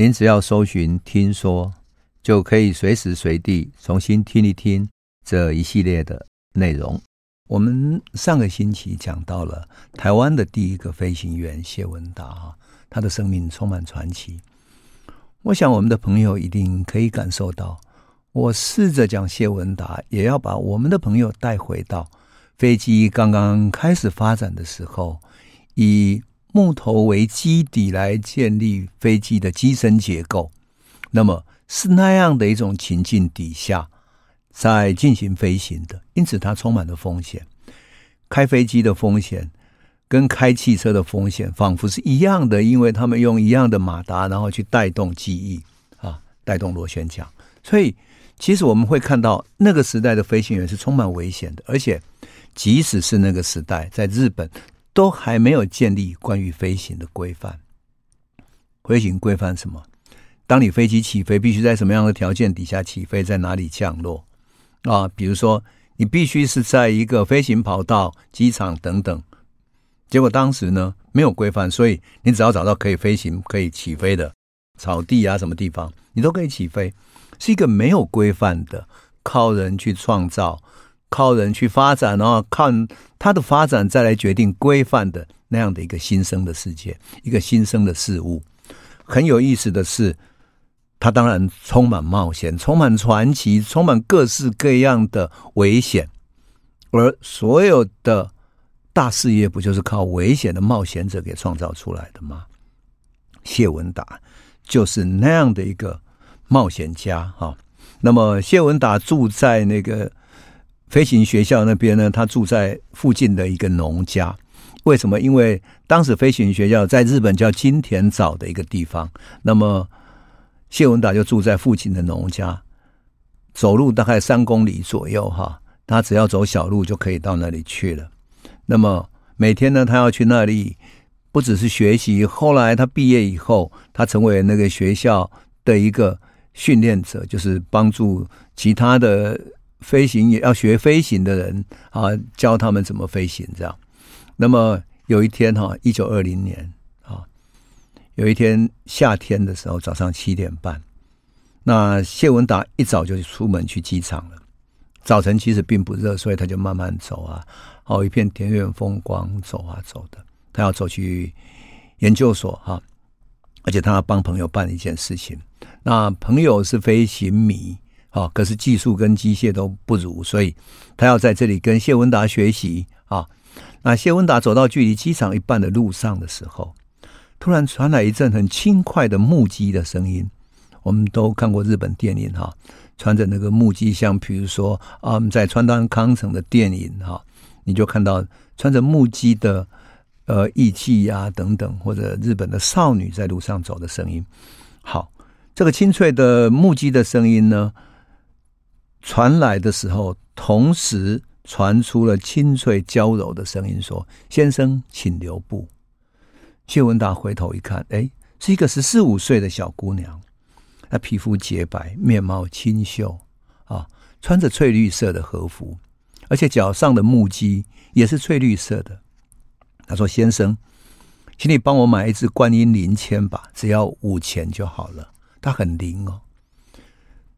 您只要搜寻“听说”，就可以随时随地重新听一听这一系列的内容。我们上个星期讲到了台湾的第一个飞行员谢文达哈，他的生命充满传奇。我想我们的朋友一定可以感受到。我试着讲谢文达，也要把我们的朋友带回到飞机刚刚开始发展的时候，以木头为基底来建立飞机的机身结构。那么是那样的一种情境底下，在进行飞行的，因此它充满了风险。开飞机的风险跟开汽车的风险仿佛是一样的，因为他们用一样的马达，然后去带动机翼啊，带动螺旋桨，所以。其实我们会看到那个时代的飞行员是充满危险的，而且即使是那个时代，在日本都还没有建立关于飞行的规范。飞行规范什么？当你飞机起飞，必须在什么样的条件底下起飞，在哪里降落啊？比如说，你必须是在一个飞行跑道、机场等等。结果当时呢，没有规范，所以你只要找到可以飞行、可以起飞的草地啊，什么地方，你都可以起飞。是一个没有规范的，靠人去创造，靠人去发展，然后看它的发展再来决定规范的那样的一个新生的世界，一个新生的事物。很有意思的是，它当然充满冒险，充满传奇，充满各式各样的危险。而所有的大事业，不就是靠危险的冒险者给创造出来的吗？谢文达就是那样的一个。冒险家哈，那么谢文达住在那个飞行学校那边呢，他住在附近的一个农家。为什么？因为当时飞行学校在日本叫金田沼的一个地方，那么谢文达就住在附近的农家，走路大概三公里左右哈，他只要走小路就可以到那里去了。那么每天呢，他要去那里，不只是学习。后来他毕业以后，他成为那个学校的一个。训练者就是帮助其他的飞行也要学飞行的人啊，教他们怎么飞行这样。那么有一天哈，一九二零年啊，有一天夏天的时候，早上七点半，那谢文达一早就出门去机场了。早晨其实并不热，所以他就慢慢走啊，好一片田园风光，走啊走的。他要走去研究所哈，而且他要帮朋友办一件事情。那朋友是飞行迷啊，可是技术跟机械都不如，所以他要在这里跟谢文达学习啊。那谢文达走到距离机场一半的路上的时候，突然传来一阵很轻快的木屐的声音。我们都看过日本电影哈，穿着那个木屐，像比如说啊，在川端康成的电影哈，你就看到穿着木屐的呃艺伎呀等等，或者日本的少女在路上走的声音。好。这个清脆的木屐的声音呢，传来的时候，同时传出了清脆娇柔的声音，说：“先生，请留步。”谢文达回头一看，哎，是一个十四五岁的小姑娘，她皮肤洁白，面貌清秀，啊，穿着翠绿色的和服，而且脚上的木屐也是翠绿色的。她说：“先生，请你帮我买一支观音灵签吧，只要五钱就好了。”他很灵哦，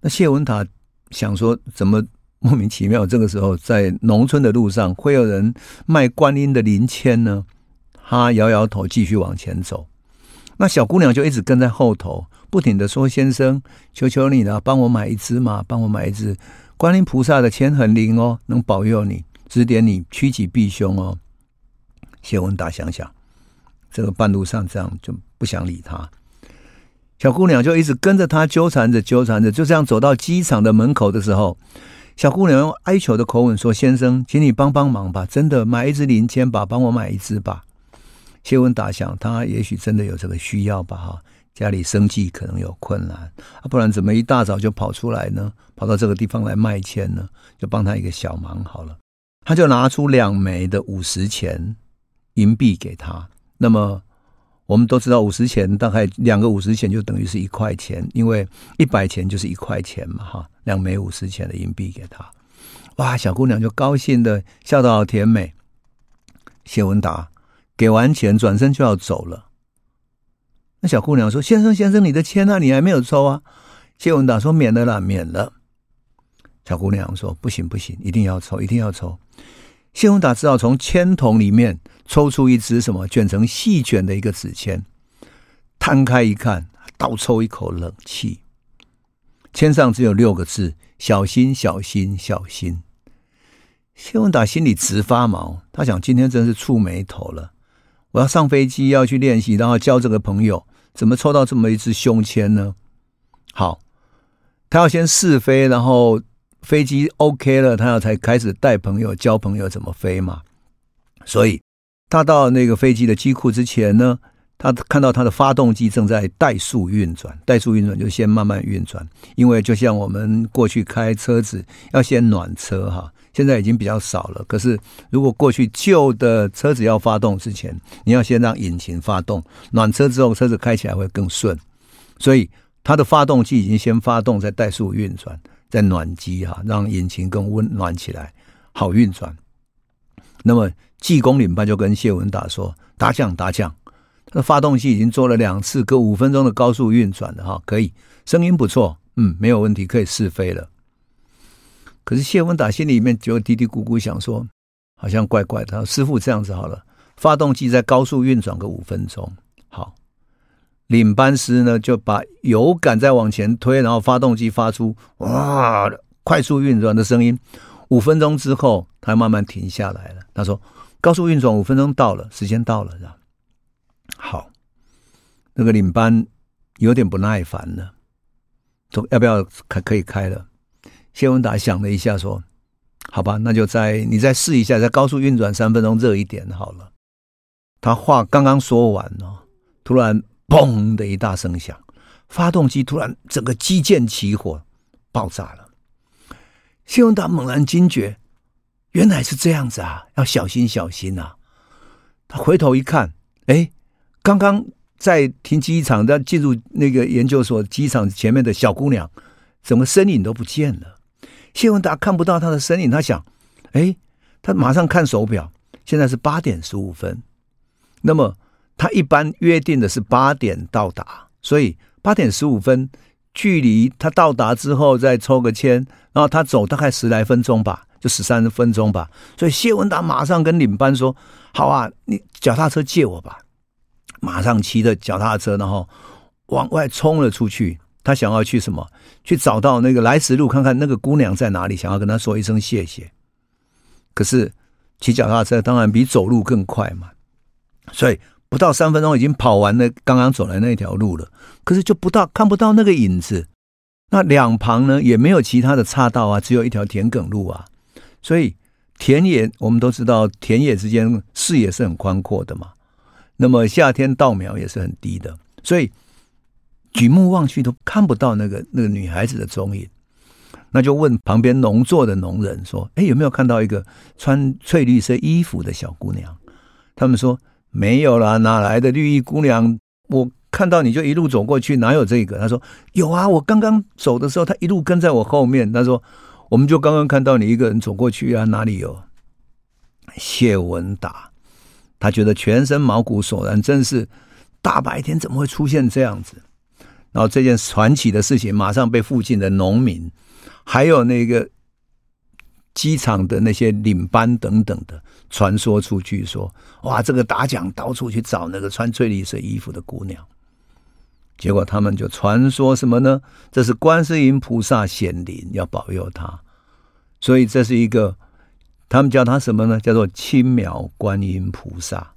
那谢文达想说，怎么莫名其妙这个时候在农村的路上会有人卖观音的灵签呢？他摇摇头，继续往前走。那小姑娘就一直跟在后头，不停的说：“先生，求求你了，帮我买一支嘛，帮我买一支观音菩萨的签，很灵哦，能保佑你，指点你趋吉避凶哦。”谢文达想想，这个半路上这样就不想理他。小姑娘就一直跟着他纠缠着，纠缠着，就这样走到机场的门口的时候，小姑娘用哀求的口吻说：“先生，请你帮帮忙吧，真的买一支灵签吧，帮我买一支吧。”谢文达想，他也许真的有这个需要吧，哈，家里生计可能有困难，不然怎么一大早就跑出来呢？跑到这个地方来卖钱呢？就帮他一个小忙好了。他就拿出两枚的五十钱银币给他。那么我们都知道，五十钱大概两个五十钱就等于是一块钱，因为一百钱就是一块钱嘛，哈，两枚五十钱的银币给他。哇，小姑娘就高兴的笑得好甜美。谢文达给完钱转身就要走了。那小姑娘说：“先生，先生，你的签呢？你还没有抽啊？”谢文达说：“免了啦，免了。”小姑娘说：“不行，不行，一定要抽，一定要抽。”谢文达只好从签筒里面抽出一支什么卷成细卷的一个纸签，摊开一看，倒抽一口冷气。签上只有六个字：“小心，小心，小心。”谢文达心里直发毛，他想：今天真是触霉头了。我要上飞机，要去练习，然后交这个朋友，怎么抽到这么一支胸签呢？好，他要先试飞，然后飞机 OK 了，他要才开始带朋友、交朋友怎么飞嘛。所以他到那个飞机的机库之前呢，他看到他的发动机正在怠速运转，怠速运转就先慢慢运转，因为就像我们过去开车子要先暖车哈。现在已经比较少了，可是如果过去旧的车子要发动之前，你要先让引擎发动，暖车之后车子开起来会更顺。所以它的发动机已经先发动，在怠速运转，在暖机哈，让引擎更温暖起来，好运转。那么技工领班就跟谢文达说：“达将达将，他的发动机已经做了两次，隔五分钟的高速运转了哈，可以，声音不错，嗯，没有问题，可以试飞了。”可是谢文达心里面就嘀嘀咕咕想说，好像怪怪的。师傅这样子好了，发动机在高速运转个五分钟，好，领班师呢就把油杆再往前推，然后发动机发出哇快速运转的声音。五分钟之后，它慢慢停下来了。他说：“高速运转五分钟到了，时间到了。”是吧？好，那个领班有点不耐烦了，说：“要不要开？可以开了。”谢文达想了一下，说：“好吧，那就再你再试一下，在高速运转三分钟，热一点好了。”他话刚刚说完呢，突然“砰”的一大声响，发动机突然整个机件起火，爆炸了。谢文达猛然惊觉，原来是这样子啊，要小心小心呐、啊！他回头一看，哎，刚刚在停机场，在进入那个研究所机场前面的小姑娘，怎么身影都不见了？谢文达看不到她的身影，他想：哎，他马上看手表，现在是八点十五分。那么他一般约定的是八点到达，所以八点十五分，距离他到达之后再抽个签，然后他走大概十来分钟吧，就十三分钟吧。所以谢文达马上跟领班说：“好啊，你脚踏车借我吧。”马上骑着脚踏车，然后往外冲了出去。他想要去什么？去找到那个来时路，看看那个姑娘在哪里，想要跟她说一声谢谢。可是骑脚踏车当然比走路更快嘛，所以不到三分钟已经跑完了刚刚走来那条路了。可是就不到看不到那个影子，那两旁呢也没有其他的岔道啊，只有一条田埂路啊。所以田野我们都知道，田野之间视野是很宽阔的嘛。那么夏天稻苗也是很低的，所以。举目望去都看不到那个那个女孩子的踪影，那就问旁边农作的农人说：“哎，有没有看到一个穿翠绿色衣服的小姑娘？”他们说：“没有啦，哪来的绿衣姑娘？我看到你就一路走过去，哪有这个？”他说：“有啊，我刚刚走的时候，他一路跟在我后面。”他说：“我们就刚刚看到你一个人走过去啊，哪里有？”谢文达，他觉得全身毛骨悚然，真是大白天怎么会出现这样子？然后这件传奇的事情马上被附近的农民，还有那个机场的那些领班等等的传说出去，说：“哇，这个打奖到处去找那个穿翠绿色衣服的姑娘。”结果他们就传说什么呢？这是观世音菩萨显灵，要保佑他。所以这是一个，他们叫他什么呢？叫做青苗观音菩萨。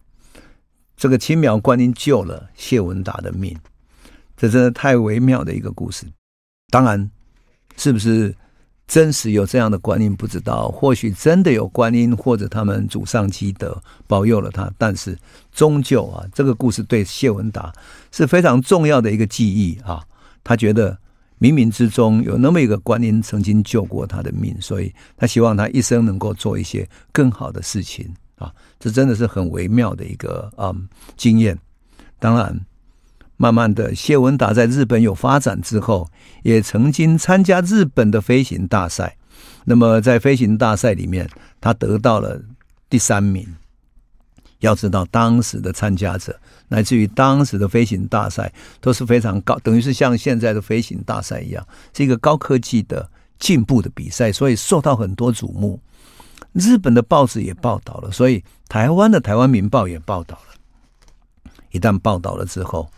这个青苗观音救了谢文达的命。这真的太微妙的一个故事，当然，是不是真实有这样的观音不知道，或许真的有观音或者他们祖上积德保佑了他，但是终究啊，这个故事对谢文达是非常重要的一个记忆啊。他觉得冥冥之中有那么一个观音曾经救过他的命，所以他希望他一生能够做一些更好的事情啊。这真的是很微妙的一个嗯经验。当然。慢慢的，谢文达在日本有发展之后，也曾经参加日本的飞行大赛。那么在飞行大赛里面，他得到了第三名。要知道，当时的参加者，乃至于当时的飞行大赛都是非常高，等于是像现在的飞行大赛一样，是一个高科技的进步的比赛，所以受到很多瞩目。日本的报纸也报道了，所以台湾的《台湾民报》也报道了。一旦报道了之后，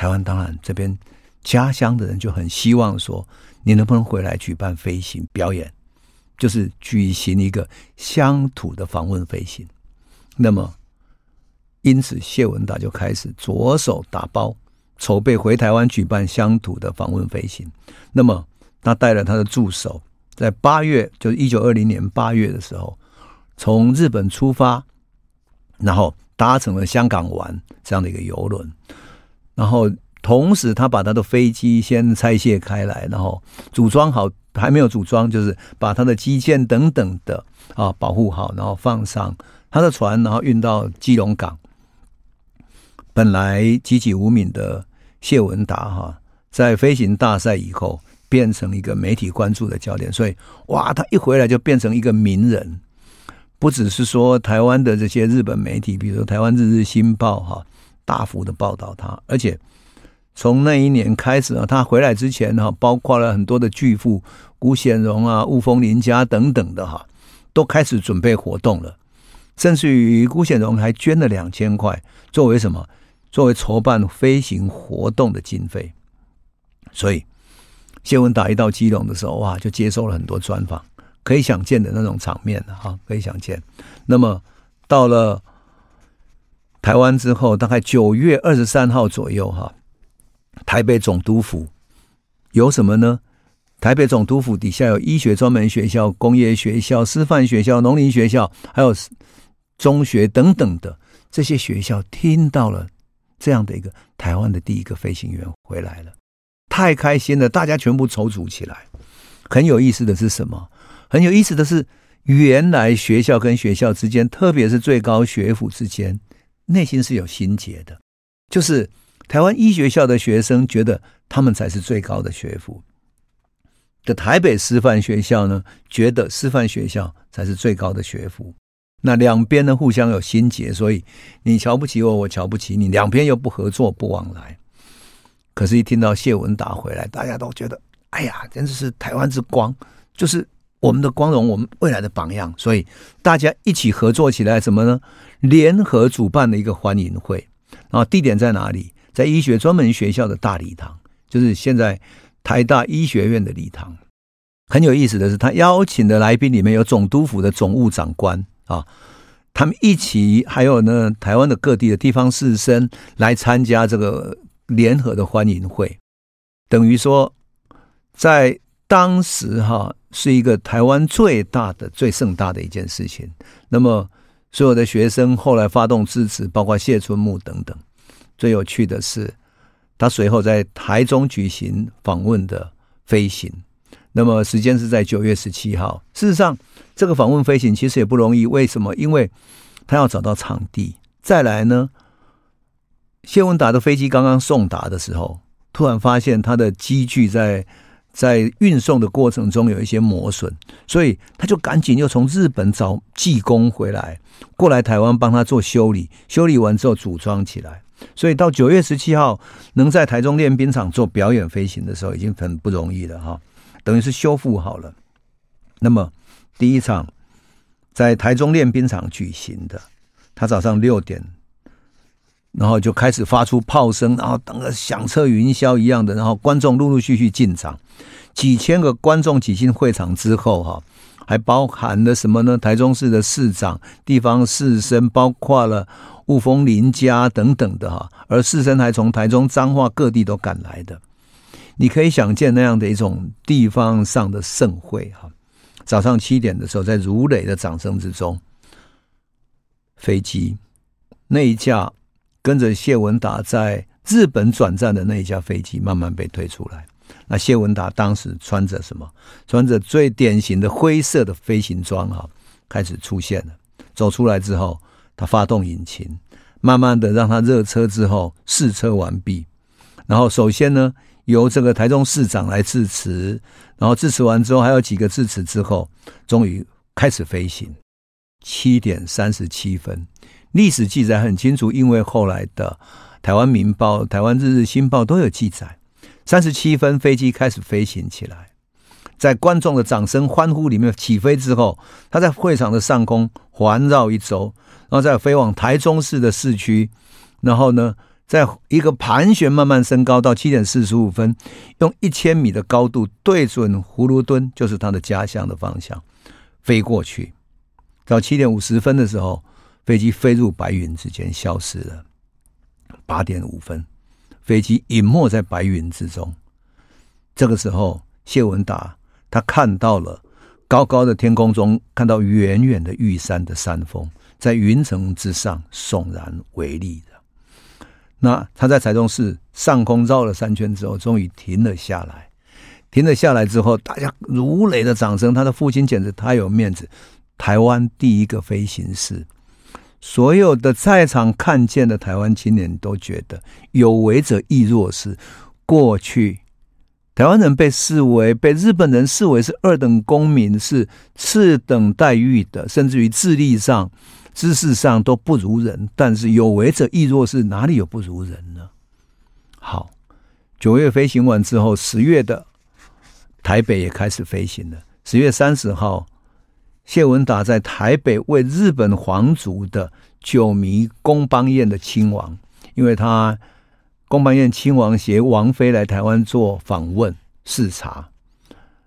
台湾当然这边家乡的人就很希望说，你能不能回来举办飞行表演，就是举行一个乡土的访问飞行。那么，因此谢文达就开始着手打包筹备回台湾举办乡土的访问飞行。那么，他带了他的助手，在八月，就是一九二零年八月的时候，从日本出发，然后搭乘了香港玩这样的一个游轮。然后，同时他把他的飞机先拆卸开来，然后组装好，还没有组装，就是把他的机件等等的啊保护好，然后放上他的船，然后运到基隆港。本来籍籍无名的谢文达哈，在飞行大赛以后变成一个媒体关注的焦点，所以哇，他一回来就变成一个名人，不只是说台湾的这些日本媒体，比如说台湾日日新报哈。大幅的报道他，而且从那一年开始啊，他回来之前哈，包括了很多的巨富辜显荣啊、雾峰林家等等的哈，都开始准备活动了。甚至于辜显荣还捐了两千块，作为什么？作为筹办飞行活动的经费。所以谢文达一到基隆的时候，哇，就接受了很多专访，可以想见的那种场面哈，可以想见。那么到了。台湾之后，大概九月二十三号左右，哈，台北总督府有什么呢？台北总督府底下有医学专门学校、工业学校、师范学校、农林学校，还有中学等等的这些学校，听到了这样的一个台湾的第一个飞行员回来了，太开心了，大家全部踌躇起来。很有意思的是什么？很有意思的是，原来学校跟学校之间，特别是最高学府之间。内心是有心结的，就是台湾医学校的学生觉得他们才是最高的学府，的台北师范学校呢，觉得师范学校才是最高的学府。那两边呢，互相有心结，所以你瞧不起我，我瞧不起你，两边又不合作不往来。可是，一听到谢文达回来，大家都觉得，哎呀，真的是台湾之光，就是。我们的光荣，我们未来的榜样，所以大家一起合作起来，什么呢？联合主办的一个欢迎会，然后地点在哪里？在医学专门学校的大礼堂，就是现在台大医学院的礼堂。很有意思的是，他邀请的来宾里面有总督府的总务长官啊，他们一起，还有呢，台湾的各地的地方士绅来参加这个联合的欢迎会，等于说在。当时哈是一个台湾最大的、最盛大的一件事情。那么所有的学生后来发动支持，包括谢春木等等。最有趣的是，他随后在台中举行访问的飞行。那么时间是在九月十七号。事实上，这个访问飞行其实也不容易。为什么？因为他要找到场地。再来呢，谢文达的飞机刚刚送达的时候，突然发现他的机具在。在运送的过程中有一些磨损，所以他就赶紧又从日本找技工回来，过来台湾帮他做修理。修理完之后组装起来，所以到九月十七号能在台中练兵场做表演飞行的时候，已经很不容易了哈。等于是修复好了。那么第一场在台中练兵场举行的，他早上六点。然后就开始发出炮声，然后等个响彻云霄一样的，然后观众陆陆续续进场，几千个观众挤进会场之后，哈，还包含了什么呢？台中市的市长、地方士绅，包括了雾峰林家等等的哈，而士绅还从台中彰化各地都赶来的。你可以想见那样的一种地方上的盛会哈。早上七点的时候，在如雷的掌声之中，飞机那一架跟着谢文达在日本转战的那一架飞机慢慢被推出来。那谢文达当时穿着什么？穿着最典型的灰色的飞行装哈，开始出现了。走出来之后，他发动引擎，慢慢的让他热车之后试车完毕。然后首先呢，由这个台中市长来致辞，然后致辞完之后还有几个致辞之后，终于开始飞行。七点三十七分，历史记载很清楚，因为后来的台湾民报、台湾日日新报都有记载。三十七分，飞机开始飞行起来，在观众的掌声欢呼里面起飞之后，它在会场的上空环绕一周，然后再飞往台中市的市区，然后呢，在一个盘旋，慢慢升高到七点四十五分，用一千米的高度对准葫芦墩，就是他的家乡的方向飞过去。到七点五十分的时候，飞机飞入白云之间消失了。八点五分，飞机隐没在白云之中。这个时候，谢文达他看到了高高的天空中，看到远远的玉山的山峰在云层之上耸然微立。那他在台中市上空绕了三圈之后，终于停了下来。停了下来之后，大家如雷的掌声。他的父亲简直太有面子，台湾第一个飞行士。所有的在场看见的台湾青年都觉得有为者亦若是。过去台湾人被视为被日本人视为是二等公民，是次等待遇的，甚至于智力上。知识上都不如人，但是有为者亦若是，哪里有不如人呢？好，九月飞行完之后，十月的台北也开始飞行了。十月三十号，谢文达在台北为日本皇族的九迷宫邦彦的亲王，因为他宫邦彦亲王携王妃来台湾做访问视察，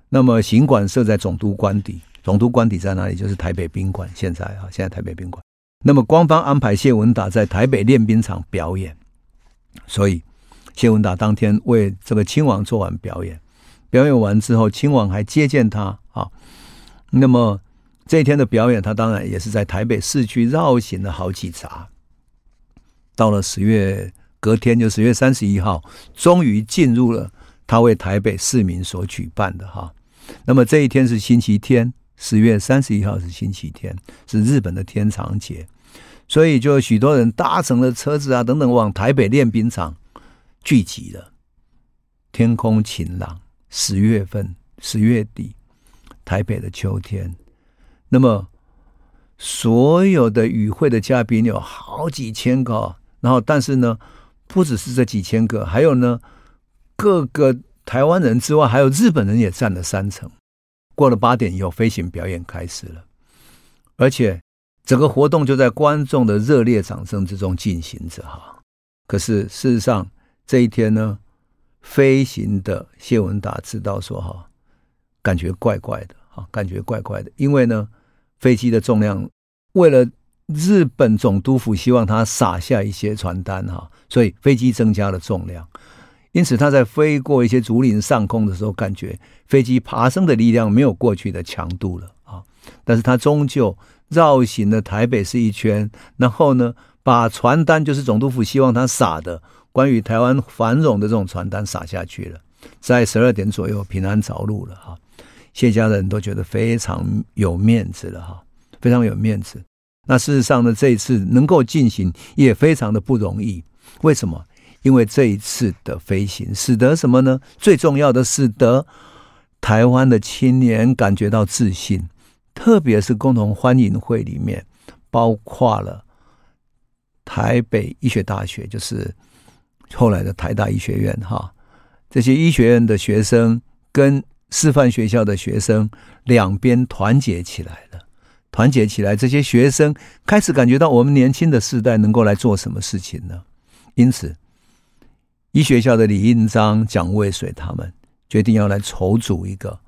那么行馆设在总督官邸。总督官邸在哪里？就是台北宾馆。现在啊，现在台北宾馆。那么官方安排谢文达在台北练兵场表演，所以谢文达当天为这个亲王做完表演。表演完之后，亲王还接见他啊。那么这一天的表演，他当然也是在台北市区绕行了好几匝。到了十月隔天，就十月三十一号，终于进入了他为台北市民所举办的哈。那么这一天是星期天。十月三十一号是星期天，是日本的天长节，所以就许多人搭乘了车子啊等等往台北练兵场聚集了。天空晴朗，十月份十月底，台北的秋天。那么所有的与会的嘉宾有好几千个，然后但是呢，不只是这几千个，还有呢，各个台湾人之外，还有日本人也占了三成。过了八点以后，飞行表演开始了，而且整个活动就在观众的热烈掌声之中进行着哈。可是事实上这一天呢，飞行的谢文达知道说哈，感觉怪怪的哈，感觉怪怪的，因为呢，飞机的重量为了日本总督府希望他撒下一些传单哈，所以飞机增加了重量。因此，他在飞过一些竹林上空的时候，感觉飞机爬升的力量没有过去的强度了啊。但是，他终究绕行了台北市一圈，然后呢，把传单，就是总督府希望他撒的关于台湾繁荣的这种传单撒下去了。在十二点左右平安着陆了哈。谢家人都觉得非常有面子了哈，非常有面子。那事实上呢，这一次能够进行也非常的不容易。为什么？因为这一次的飞行，使得什么呢？最重要的，使得台湾的青年感觉到自信，特别是共同欢迎会里面，包括了台北医学大学，就是后来的台大医学院，哈，这些医学院的学生跟师范学校的学生两边团结起来了，团结起来，这些学生开始感觉到我们年轻的世代能够来做什么事情呢？因此。医学校的李应章、蒋渭水他们决定要来筹组一个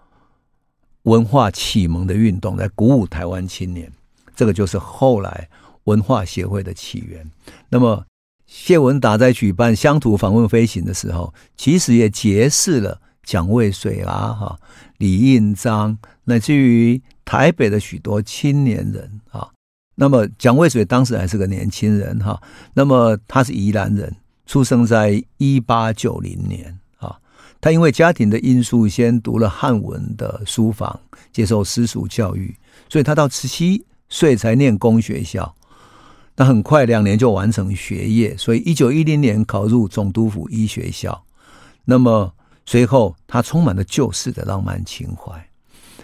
文化启蒙的运动，来鼓舞台湾青年。这个就是后来文化协会的起源。那么，谢文达在举办乡土访问飞行的时候，其实也揭示了蒋渭水啊、哈李应章，乃至于台北的许多青年人啊。那么蒋渭水当时还是个年轻人哈，那么他是宜兰人，出生在一八九零年啊。他因为家庭的因素，先读了汉文的书房，接受私塾教育，所以他到十七岁才念公学校。那很快两年就完成学业，所以一九一零年考入总督府医学校。那么随后他充满了旧式的浪漫情怀。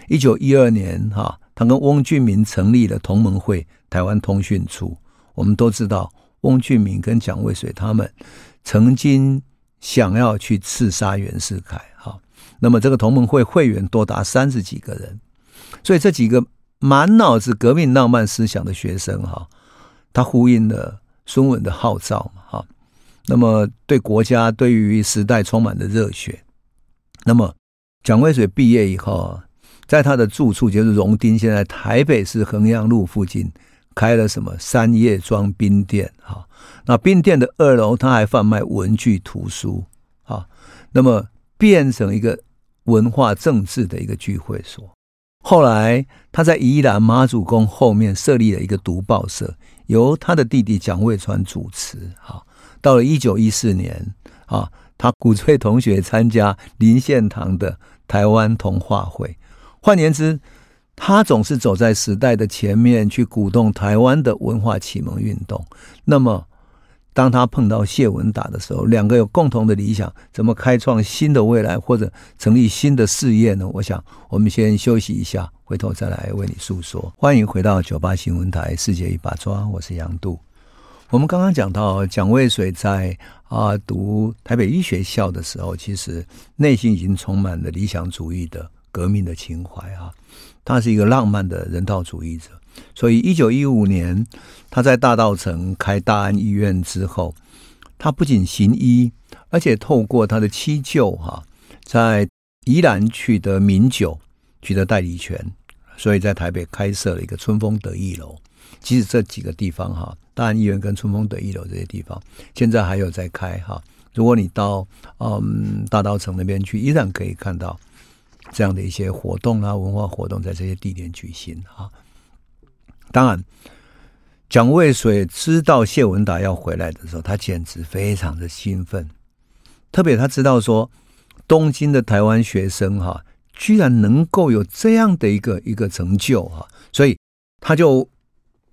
一九一二年哈，他跟翁俊明成立了同盟会。台湾通讯处，我们都知道，翁俊明跟蒋渭水他们曾经想要去刺杀袁世凯，哈，那么这个同盟会会员多达三十几个人，所以这几个满脑子革命浪漫思想的学生，哈，他呼应了孙文的号召，哈，那么对国家、对于时代充满了热血。那么蒋渭水毕业以后，在他的住处就是荣町，现在台北市衡阳路附近。开了什么三叶庄冰店哈，那冰店的二楼他还贩卖文具图书啊，那么变成一个文化政治的一个聚会所。后来他在宜兰妈祖宫后面设立了一个读报社，由他的弟弟蒋渭川主持。哈，到了一九一四年啊，他鼓吹同学参加林献堂的台湾同话会，换言之。他总是走在时代的前面，去鼓动台湾的文化启蒙运动。那么，当他碰到谢文达的时候，两个有共同的理想，怎么开创新的未来，或者成立新的事业呢？我想，我们先休息一下，回头再来为你诉说。欢迎回到九八新闻台《世界一把抓》，我是杨度。我们刚刚讲到蒋渭水在啊读台北医学校的时候，其实内心已经充满了理想主义的革命的情怀啊。他是一个浪漫的人道主义者，所以一九一五年他在大稻城开大安医院之后，他不仅行医，而且透过他的七舅哈，在宜兰取得名酒，取得代理权，所以在台北开设了一个春风得意楼。其实这几个地方哈，大安医院跟春风得意楼这些地方，现在还有在开哈。如果你到嗯大稻城那边去，依然可以看到。这样的一些活动啊，文化活动在这些地点举行啊。当然，蒋渭水知道谢文达要回来的时候，他简直非常的兴奋。特别他知道说，东京的台湾学生哈、居然能够有这样的一个一个成就哈、啊，所以他就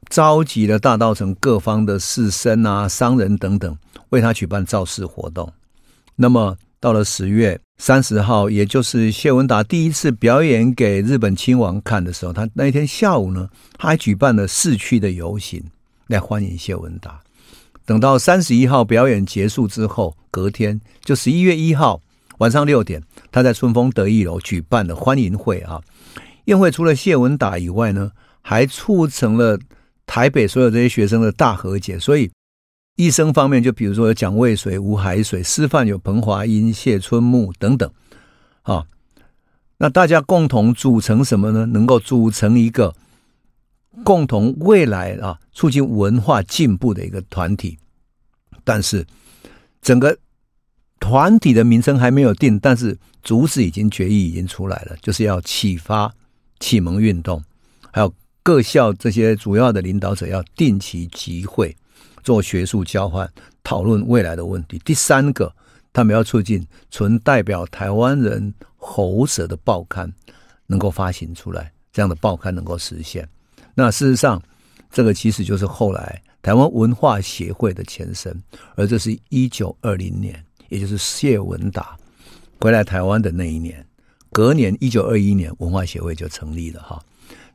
召集了大稻埕各方的士绅啊、商人等等，为他举办造势活动。那么到了十月。三十号，也就是谢文达第一次表演给日本亲王看的时候，他那一天下午呢，他还举办了市区的游行来欢迎谢文达。等到三十一号表演结束之后，隔天就十一月一号晚上六点，他在春风得意楼举办了欢迎会啊。宴会除了谢文达以外呢，还促成了台北所有这些学生的大和解，所以。医生方面，就比如说有蒋渭水、吴海水；师范有彭华英、谢春木等等，啊，那大家共同组成什么呢？能够组成一个共同未来啊，促进文化进步的一个团体。但是，整个团体的名称还没有定，但是主旨已经决议已经出来了，就是要启发启蒙运动，还有各校这些主要的领导者要定期集会。做学术交换，讨论未来的问题。第三个，他们要促进纯代表台湾人喉舌的报刊能够发行出来，这样的报刊能够实现。那事实上，这个其实就是后来台湾文化协会的前身。而这是一九二零年，也就是谢文达回来台湾的那一年。隔年一九二一年，文化协会就成立了哈。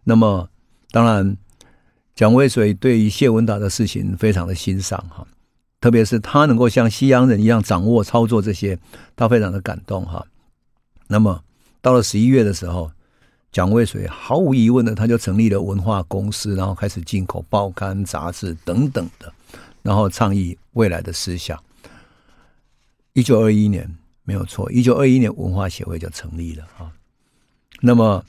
那么，当然。蒋渭水对于谢文达的事情非常的欣赏哈，特别是他能够像西洋人一样掌握操作这些，他非常的感动哈。那么到了十一月的时候，蒋渭水毫无疑问的他就成立了文化公司，然后开始进口报刊杂志等等的，然后倡议未来的思想。一九二一年没有错，一九二一年文化协会就成立了哈。那么。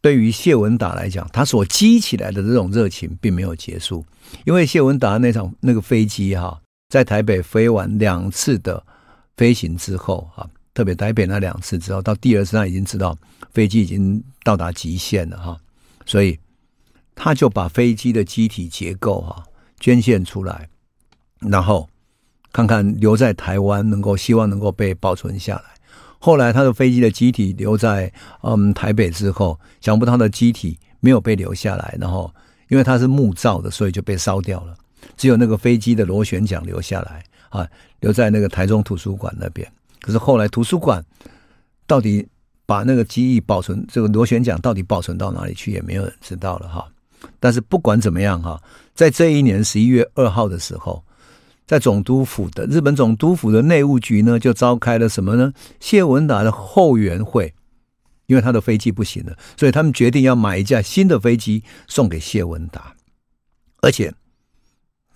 对于谢文达来讲，他所激起来的这种热情并没有结束，因为谢文达那场那个飞机哈，在台北飞完两次的飞行之后哈，特别台北那两次之后，到第二次他已经知道飞机已经到达极限了哈，所以他就把飞机的机体结构哈捐献出来，然后看看留在台湾能够希望能够被保存下来。后来他的飞机的机体留在嗯台北之后，想不到他的机体没有被留下来，然后因为它是木造的，所以就被烧掉了。只有那个飞机的螺旋桨留下来啊，留在那个台中图书馆那边。可是后来图书馆到底把那个机翼保存，这个螺旋桨到底保存到哪里去，也没有人知道了哈。但是不管怎么样哈，在这一年十一月二号的时候。在总督府的日本总督府的内务局呢，就召开了什么呢？谢文达的后援会，因为他的飞机不行了，所以他们决定要买一架新的飞机送给谢文达，而且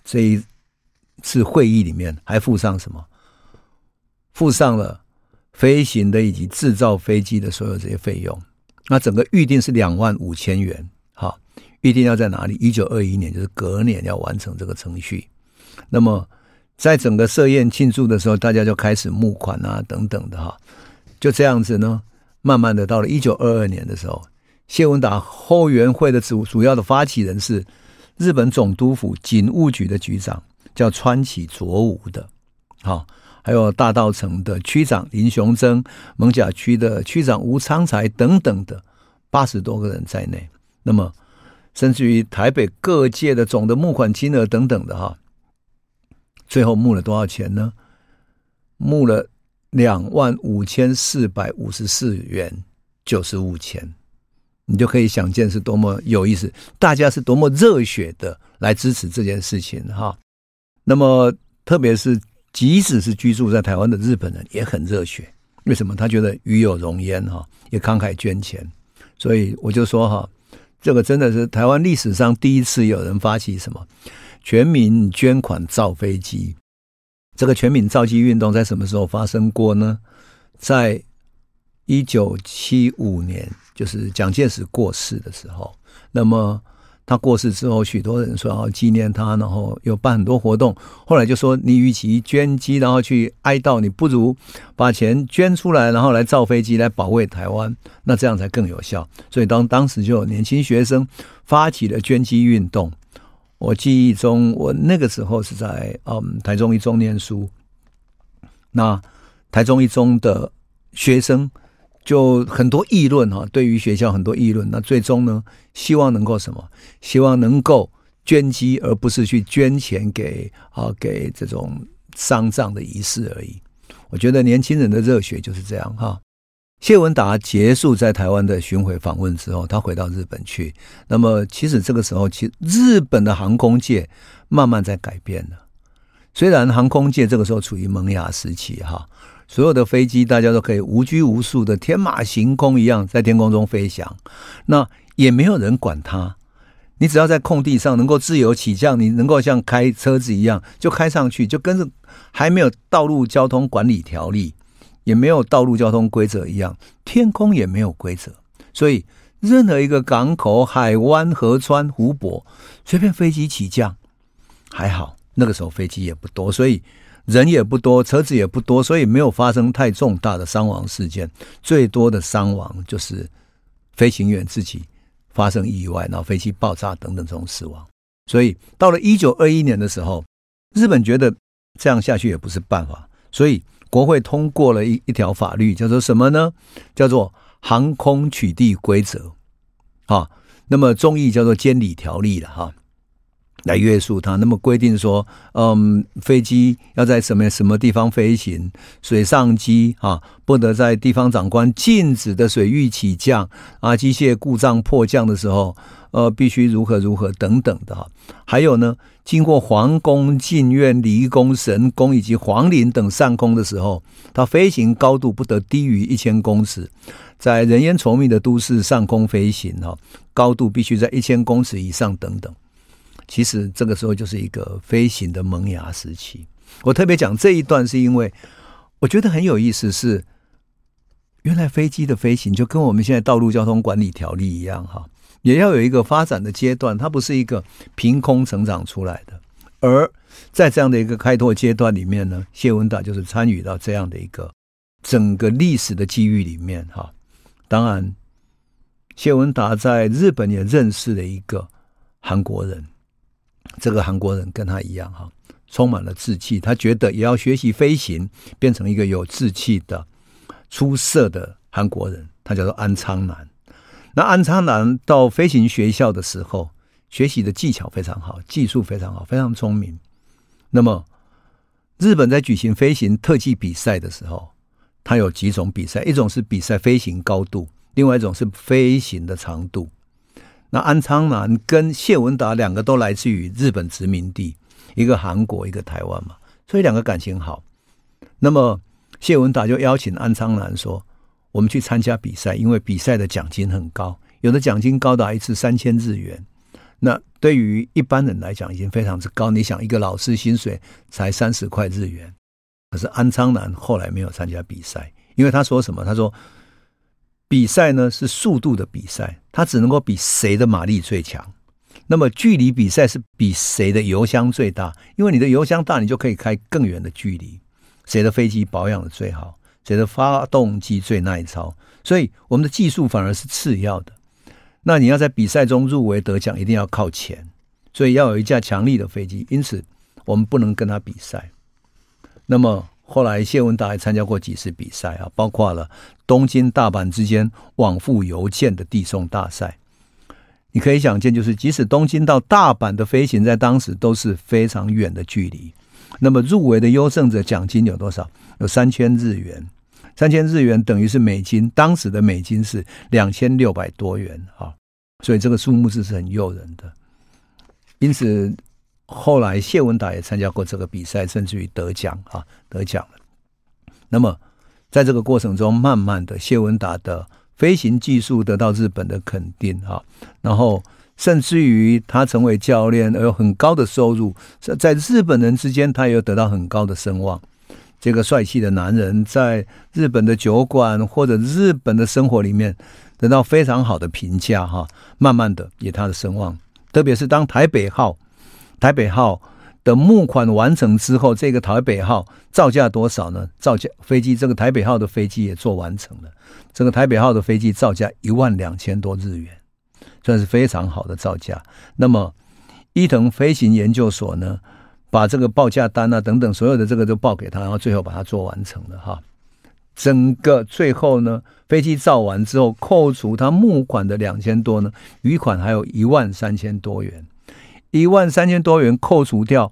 这一次会议里面还附上什么？附上了飞行的以及制造飞机的所有这些费用。那整个预定是两万五千元，好，预定要在哪里？一九二一年，就是隔年要完成这个程序。那么。在整个设宴庆祝的时候，大家就开始募款啊，等等的哈，就这样子呢，慢慢的到了一九二二年的时候，谢文达后援会的主主要的发起人是日本总督府警务局的局长，叫川崎卓武的，好，还有大道城的区长林雄征，艋舺区的区长吴昌才等等的八十多个人在内，那么甚至于台北各界的总的募款金额等等的哈。最后募了多少钱呢？募了两万五千四百五十四元九十五钱，你就可以想见是多么有意思，大家是多么热血的来支持这件事情哈。那么，特别是即使是居住在台湾的日本人也很热血，为什么？他觉得与有荣焉哈，也慷慨捐钱。所以我就说哈，这个真的是台湾历史上第一次有人发起什么。全民捐款造飞机，这个全民造机运动在什么时候发生过呢？在一九七五年，就是蒋介石过世的时候。那么他过世之后，许多人说要纪念他，然后又办很多活动。后来就说，你与其捐机，然后去哀悼，你不如把钱捐出来，然后来造飞机来保卫台湾，那这样才更有效。所以当当时就有年轻学生发起了捐机运动。我记忆中，我那个时候是在嗯台中一中念书，那台中一中的学生就很多议论哈，对于学校很多议论。那最终呢，希望能够什么？希望能够捐机，而不是去捐钱给啊给这种丧葬的仪式而已。我觉得年轻人的热血就是这样哈。谢文达结束在台湾的巡回访问之后，他回到日本去。那么，其实这个时候，其日本的航空界慢慢在改变了。虽然航空界这个时候处于萌芽时期，哈，所有的飞机大家都可以无拘无束的天马行空一样在天空中飞翔，那也没有人管它。你只要在空地上能够自由起降，你能够像开车子一样就开上去，就跟着还没有道路交通管理条例。也没有道路交通规则一样，天空也没有规则，所以任何一个港口、海湾、河川、湖泊，随便飞机起降，还好那个时候飞机也不多，所以人也不多，车子也不多，所以没有发生太重大的伤亡事件。最多的伤亡就是飞行员自己发生意外，然后飞机爆炸等等这种死亡。所以到了一九二一年的时候，日本觉得这样下去也不是办法，所以。国会通过了一一条法律，叫做什么呢？叫做航空取缔规则，啊，那么中译叫做监理条例了哈，来约束它。那么规定说，嗯，飞机要在什么什么地方飞行，水上机啊，不得在地方长官禁止的水域起降啊，机械故障迫降的时候。呃，必须如何如何等等的哈，还有呢，经过皇宫、禁苑、离宫、神宫以及皇陵等上空的时候，它飞行高度不得低于一千公尺，在人烟稠密的都市上空飞行哈，高度必须在一千公尺以上等等。其实这个时候就是一个飞行的萌芽时期。我特别讲这一段，是因为我觉得很有意思是，是原来飞机的飞行就跟我们现在道路交通管理条例一样，哈，也要有一个发展的阶段，它不是一个凭空成长出来的。而在这样的一个开拓阶段里面呢，谢文达就是参与到这样的一个整个历史的机遇里面，哈。当然，谢文达在日本也认识了一个韩国人，这个韩国人跟他一样，哈，充满了志气，他觉得也要学习飞行，变成一个有志气的。出色的韩国人，他叫做安昌南。那安昌男到飞行学校的时候，学习的技巧非常好，技术非常好，非常聪明。那么，日本在举行飞行特技比赛的时候，他有几种比赛，一种是比赛飞行高度，另外一种是飞行的长度。那安昌男跟谢文达两个都来自于日本殖民地，一个韩国，一个台湾嘛，所以两个感情好。那么。谢文达就邀请安昌男说：“我们去参加比赛，因为比赛的奖金很高，有的奖金高达一次三千日元。那对于一般人来讲，已经非常之高。你想，一个老师薪水才三十块日元，可是安昌南后来没有参加比赛，因为他说什么？他说比赛呢是速度的比赛，他只能够比谁的马力最强。那么距离比赛是比谁的油箱最大，因为你的油箱大，你就可以开更远的距离。”谁的飞机保养的最好，谁的发动机最耐操，所以我们的技术反而是次要的。那你要在比赛中入围得奖，一定要靠钱，所以要有一架强力的飞机。因此，我们不能跟他比赛。那么后来谢文达还参加过几次比赛啊，包括了东京、大阪之间往复邮件的递送大赛。你可以想见，就是即使东京到大阪的飞行，在当时都是非常远的距离。那么入围的优胜者奖金有多少？有三千日元，三千日元等于是美金，当时的美金是两千六百多元啊，所以这个数目是是很诱人的。因此后来谢文达也参加过这个比赛，甚至于得奖啊，得奖了。那么在这个过程中，慢慢的谢文达的飞行技术得到日本的肯定啊，然后。甚至于他成为教练而有很高的收入，在日本人之间，他也有得到很高的声望。这个帅气的男人在日本的酒馆或者日本的生活里面得到非常好的评价，哈，慢慢的也他的声望。特别是当台北号、台北号的募款完成之后，这个台北号造价多少呢？造价飞机这个台北号的飞机也做完成了，这个台北号的飞机造价一万两千多日元。算是非常好的造价。那么，伊藤飞行研究所呢，把这个报价单啊等等所有的这个都报给他，然后最后把它做完成了哈。整个最后呢，飞机造完之后，扣除他募款的两千多呢，余款还有一万三千多元。一万三千多元扣除掉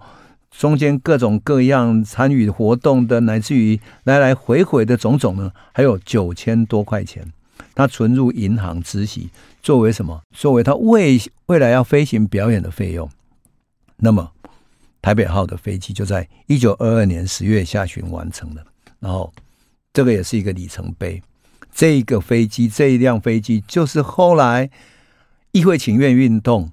中间各种各样参与活动的，乃至于来来回回的种种呢，还有九千多块钱。他存入银行孳息，作为什么？作为他未未来要飞行表演的费用。那么，台北号的飞机就在一九二二年十月下旬完成了。然后，这个也是一个里程碑。这一个飞机，这一辆飞机，就是后来议会请愿运动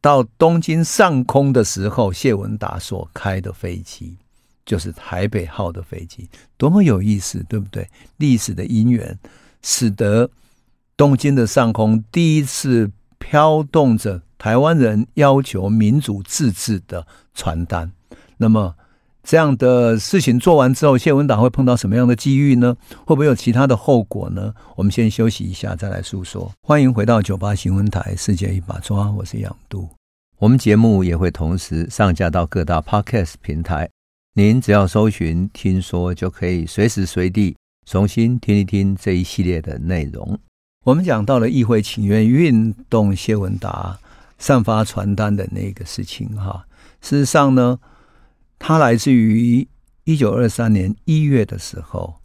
到东京上空的时候，谢文达所开的飞机，就是台北号的飞机。多么有意思，对不对？历史的因缘。使得东京的上空第一次飘动着台湾人要求民主自治的传单。那么这样的事情做完之后，谢文达会碰到什么样的机遇呢？会不会有其他的后果呢？我们先休息一下，再来诉说。欢迎回到九八新闻台《世界一把抓》，我是杨度。我们节目也会同时上架到各大 Podcast 平台，您只要搜寻“听说”，就可以随时随地。重新听一听这一系列的内容。我们讲到了议会请愿运动，谢文达散发传单的那个事情。哈，事实上呢，它来自于一九二三年一月的时候，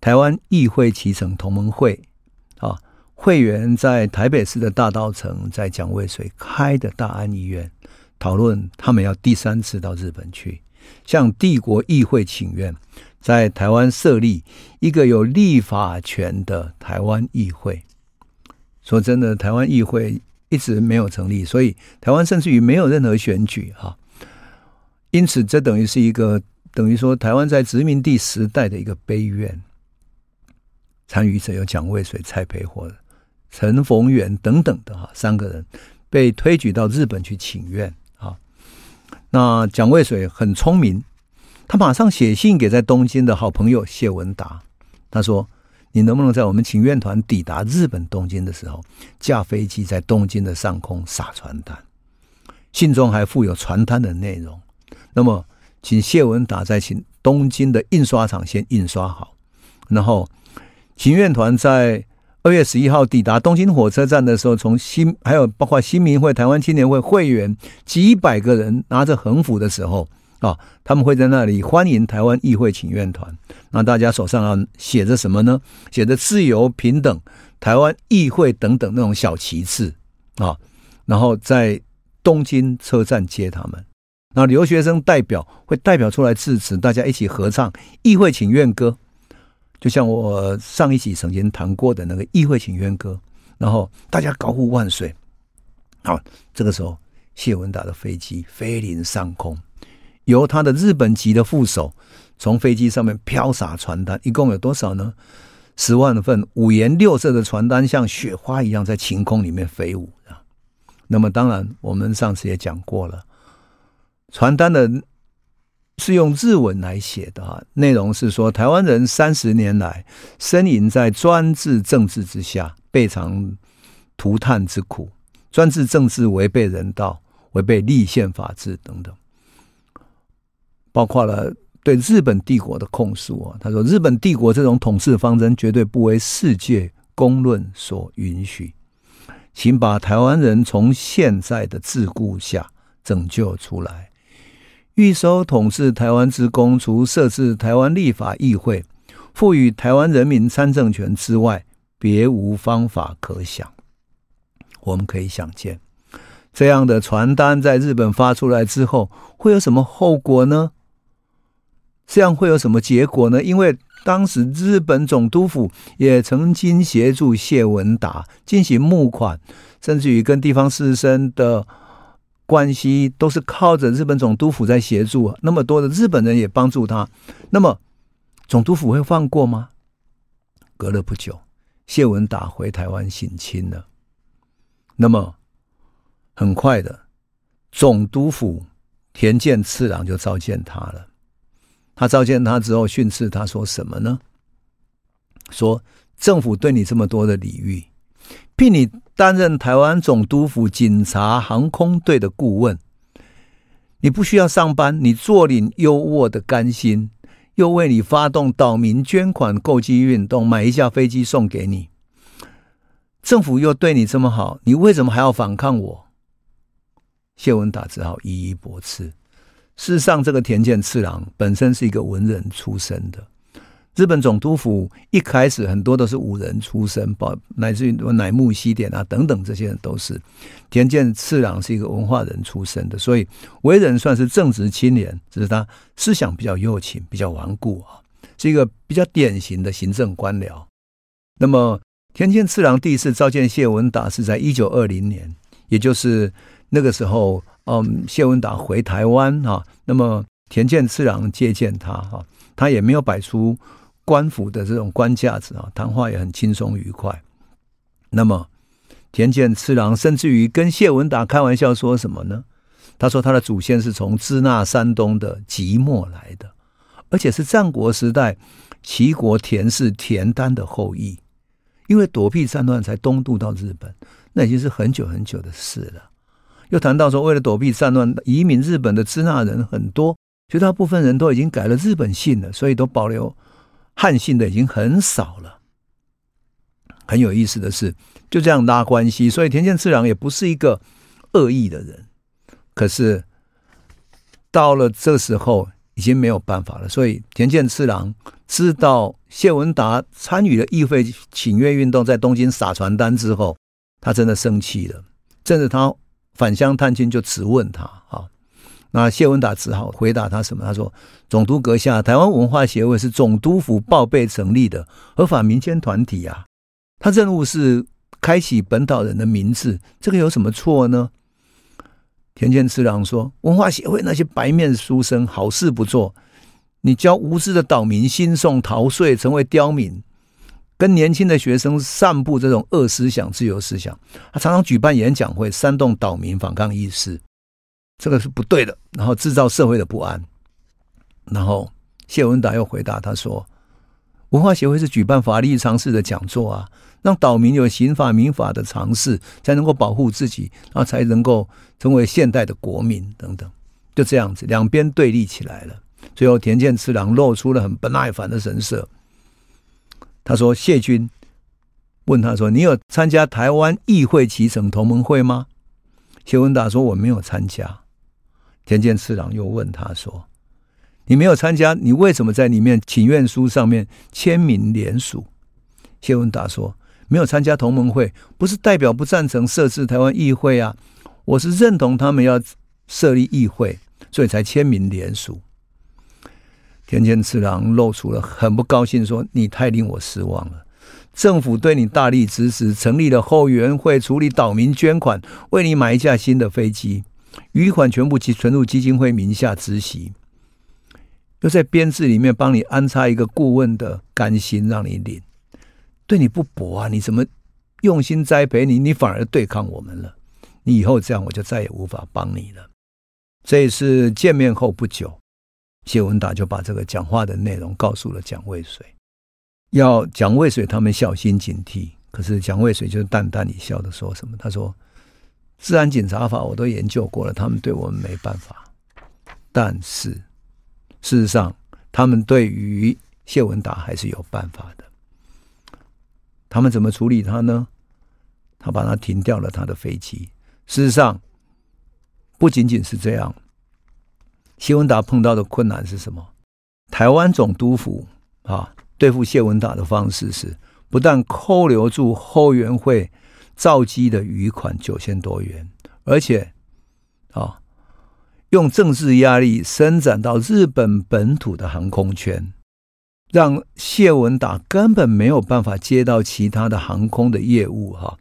台湾议会期成同盟会啊，会员在台北市的大稻城，在蒋渭水开的大安医院，讨论他们要第三次到日本去向帝国议会请愿。在台湾设立一个有立法权的台湾议会。说真的，台湾议会一直没有成立，所以台湾甚至于没有任何选举哈。因此，这等于是一个等于说台湾在殖民地时代的一个悲怨。参与者有蒋渭水、蔡培火、陈逢源等等的哈三个人被推举到日本去请愿啊。那蒋渭水很聪明，他马上写信给在东京的好朋友谢文达，他说：“你能不能在我们请愿团抵达日本东京的时候，驾飞机在东京的上空撒传单？”信中还附有传单的内容。那么，请谢文达在请东京的印刷厂先印刷好，然后请愿团在。二月十一号抵达东京火车站的时候，从新还有包括新民会、台湾青年会会员几百个人拿着横幅的时候啊，他们会在那里欢迎台湾议会请愿团。那大家手上啊写着什么呢？写着自由、平等、台湾议会等等那种小旗帜啊，然后在东京车站接他们。那留学生代表会代表出来致辞，大家一起合唱议会请愿歌。就像我上一集曾经谈过的那个议会请愿歌，然后大家高呼万岁。好，这个时候谢文达的飞机飞临上空，由他的日本籍的副手从飞机上面飘洒传单，一共有多少呢？十万份五颜六色的传单，像雪花一样在晴空里面飞舞。那么，当然我们上次也讲过了，传单的。是用日文来写的啊，内容是说台湾人三十年来呻吟在专制政治之下，备尝涂炭之苦，专制政治违背人道，违背立宪法治等等，包括了对日本帝国的控诉啊。他说，日本帝国这种统治方针绝对不为世界公论所允许，请把台湾人从现在的桎梏下拯救出来。欲收统治台湾之功，除设置台湾立法议会、赋予台湾人民参政权之外，别无方法可想。我们可以想见，这样的传单在日本发出来之后，会有什么后果呢？这样会有什么结果呢？因为当时日本总督府也曾经协助谢文达进行募款，甚至于跟地方士绅的。关系都是靠着日本总督府在协助，那么多的日本人也帮助他，那么总督府会放过吗？隔了不久，谢文达回台湾省亲了，那么很快的，总督府田健次郎就召见他了。他召见他之后训斥他说什么呢？说政府对你这么多的礼遇。聘你担任台湾总督府警察航空队的顾问，你不需要上班，你坐领优渥的干薪，又为你发动岛民捐款购机运动，买一架飞机送给你。政府又对你这么好，你为什么还要反抗我？谢文达只好一一驳斥。事实上，这个田健次郎本身是一个文人出身的。日本总督府一开始很多都是武人出身，包乃至于乃木希典啊等等这些人都是。田健次郎是一个文化人出身的，所以为人算是正直清廉，只是他思想比较右倾，比较顽固啊，是一个比较典型的行政官僚。那么田健次郎第一次召见谢文达是在一九二零年，也就是那个时候，嗯，谢文达回台湾啊，那么田健次郎接见他哈，他也没有摆出。官府的这种官架子啊，谈话也很轻松愉快。那么田健次郎甚至于跟谢文达开玩笑说什么呢？他说他的祖先是从支那山东的即墨来的，而且是战国时代齐国田氏田单的后裔。因为躲避战乱才东渡到日本，那已经是很久很久的事了。又谈到说，为了躲避战乱，移民日本的支那人很多，绝大部分人都已经改了日本姓了，所以都保留。汉姓的已经很少了。很有意思的是，就这样拉关系，所以田健次郎也不是一个恶意的人。可是到了这时候，已经没有办法了。所以田健次郎知道谢文达参与了议会请愿运动，在东京撒传单之后，他真的生气了。甚至他返乡探亲，就质问他啊。那谢文达只好回答他什么？他说：“总督阁下，台湾文化协会是总督府报备成立的合法民间团体啊，他任务是开启本岛人的民智，这个有什么错呢？”田健次郎说：“文化协会那些白面书生好事不做，你教无知的岛民兴讼逃税，成为刁民，跟年轻的学生散布这种恶思想、自由思想。他常常举办演讲会，煽动岛民反抗意识，这个是不对的。然后制造社会的不安。然后谢文达又回答他说：“文化协会是举办法律常识的讲座啊，让岛民有刑法、民法的常识，才能够保护自己，然后才能够成为现代的国民等等。”就这样子，两边对立起来了。最后，田健次郎露出了很不耐烦的神色。他说：“谢军问他说，你有参加台湾议会期成同盟会吗？”谢文达说：“我没有参加。”田健次郎又问他说：“你没有参加，你为什么在里面请愿书上面签名联署？”谢文达说：“没有参加同盟会，不是代表不赞成设置台湾议会啊，我是认同他们要设立议会，所以才签名联署。”田健次郎露出了很不高兴，说：“你太令我失望了。政府对你大力支持，成立了后援会处理岛民捐款，为你买一架新的飞机，余款全部存入基金会名下执行，又在编制里面帮你安插一个顾问的甘心让你领，对你不薄啊！你怎么用心栽培你，你反而对抗我们了？你以后这样，我就再也无法帮你了。”这一次见面后不久。谢文达就把这个讲话的内容告诉了蒋渭水，要蒋渭水他们小心警惕。可是蒋渭水就淡淡一笑的说什么？他说：“治安警察法我都研究过了，他们对我们没办法。但是事实上，他们对于谢文达还是有办法的。他们怎么处理他呢？他把他停掉了他的飞机。事实上，不仅仅是这样。”谢文达碰到的困难是什么？台湾总督府啊，对付谢文达的方式是，不但扣留住后援会造机的余款九千多元，而且啊，用政治压力伸展到日本本土的航空圈，让谢文达根本没有办法接到其他的航空的业务哈，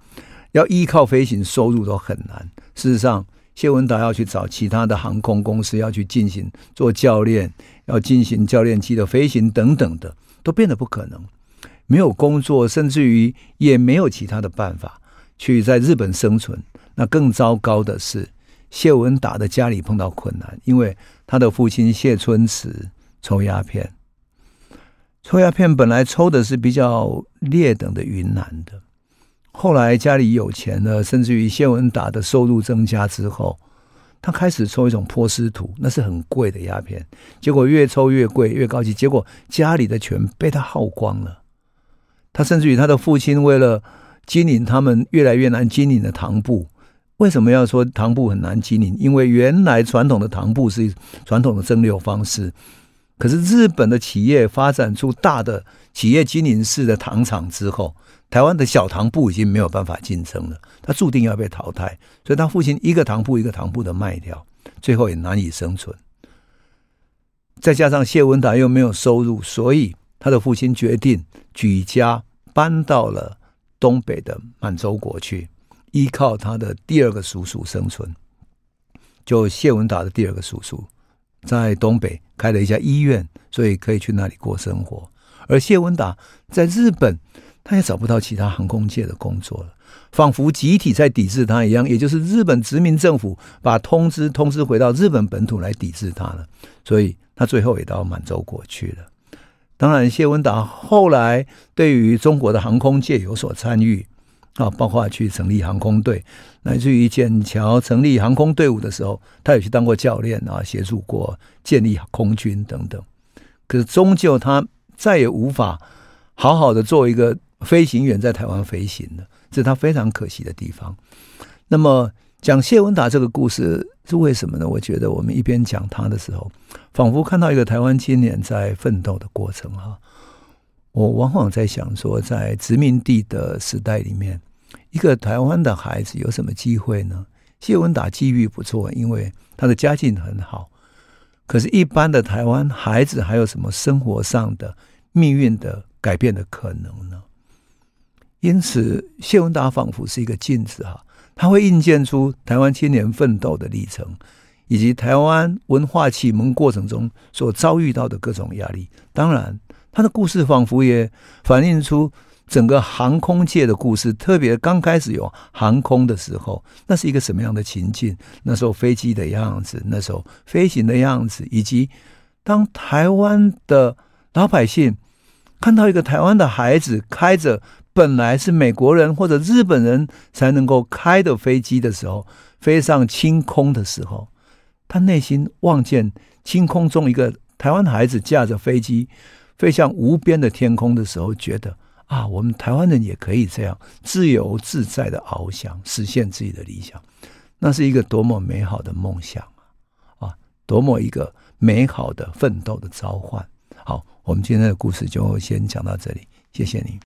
要依靠飞行收入都很难。事实上。谢文达要去找其他的航空公司，要去进行做教练，要进行教练机的飞行等等的，都变得不可能。没有工作，甚至于也没有其他的办法去在日本生存。那更糟糕的是，谢文达的家里碰到困难，因为他的父亲谢春池抽鸦片，抽鸦片本来抽的是比较劣等的云南的。后来家里有钱了，甚至于谢文达的收入增加之后，他开始抽一种波斯土，那是很贵的鸦片。结果越抽越贵，越高级。结果家里的钱被他耗光了。他甚至于他的父亲为了经营他们越来越难经营的糖布，为什么要说糖布很难经营？因为原来传统的糖布是传统的蒸馏方式，可是日本的企业发展出大的企业经营式的糖厂之后。台湾的小糖铺已经没有办法竞争了，他注定要被淘汰，所以他父亲一个糖铺一个糖铺的卖掉，最后也难以生存。再加上谢文达又没有收入，所以他的父亲决定举家搬到了东北的满洲国去，依靠他的第二个叔叔生存。就谢文达的第二个叔叔在东北开了一家医院，所以可以去那里过生活。而谢文达在日本。他也找不到其他航空界的工作了，仿佛集体在抵制他一样。也就是日本殖民政府把通知通知回到日本本土来抵制他了，所以他最后也到满洲国去了。当然，谢文达后来对于中国的航空界有所参与啊，包括去成立航空队，乃至于剑桥成立航空队伍的时候，他也去当过教练啊，协助过建立空军等等。可是终究他再也无法好好的做一个。飞行员在台湾飞行了，这是他非常可惜的地方。那么讲谢文达这个故事是为什么呢？我觉得我们一边讲他的时候，仿佛看到一个台湾青年在奋斗的过程哈。我往往在想说，在殖民地的时代里面，一个台湾的孩子有什么机会呢？谢文达机遇不错，因为他的家境很好。可是，一般的台湾孩子还有什么生活上的命运的改变的可能呢？因此，谢文达仿佛是一个镜子哈，他会映现出台湾青年奋斗的历程，以及台湾文化启蒙过程中所遭遇到的各种压力。当然，他的故事仿佛也反映出整个航空界的故事。特别刚开始有航空的时候，那是一个什么样的情境？那时候飞机的样子，那时候飞行的样子，以及当台湾的老百姓看到一个台湾的孩子开着本来是美国人或者日本人才能够开的飞机的时候，飞上青空的时候，他内心望见青空中一个台湾孩子驾着飞机。飞向无边的天空的时候，觉得啊，我们台湾人也可以这样自由自在的翱翔，实现自己的理想，那是一个多么美好的梦想啊！多么一个美好的奋斗的召唤。好，我们今天的故事就先讲到这里，谢谢你。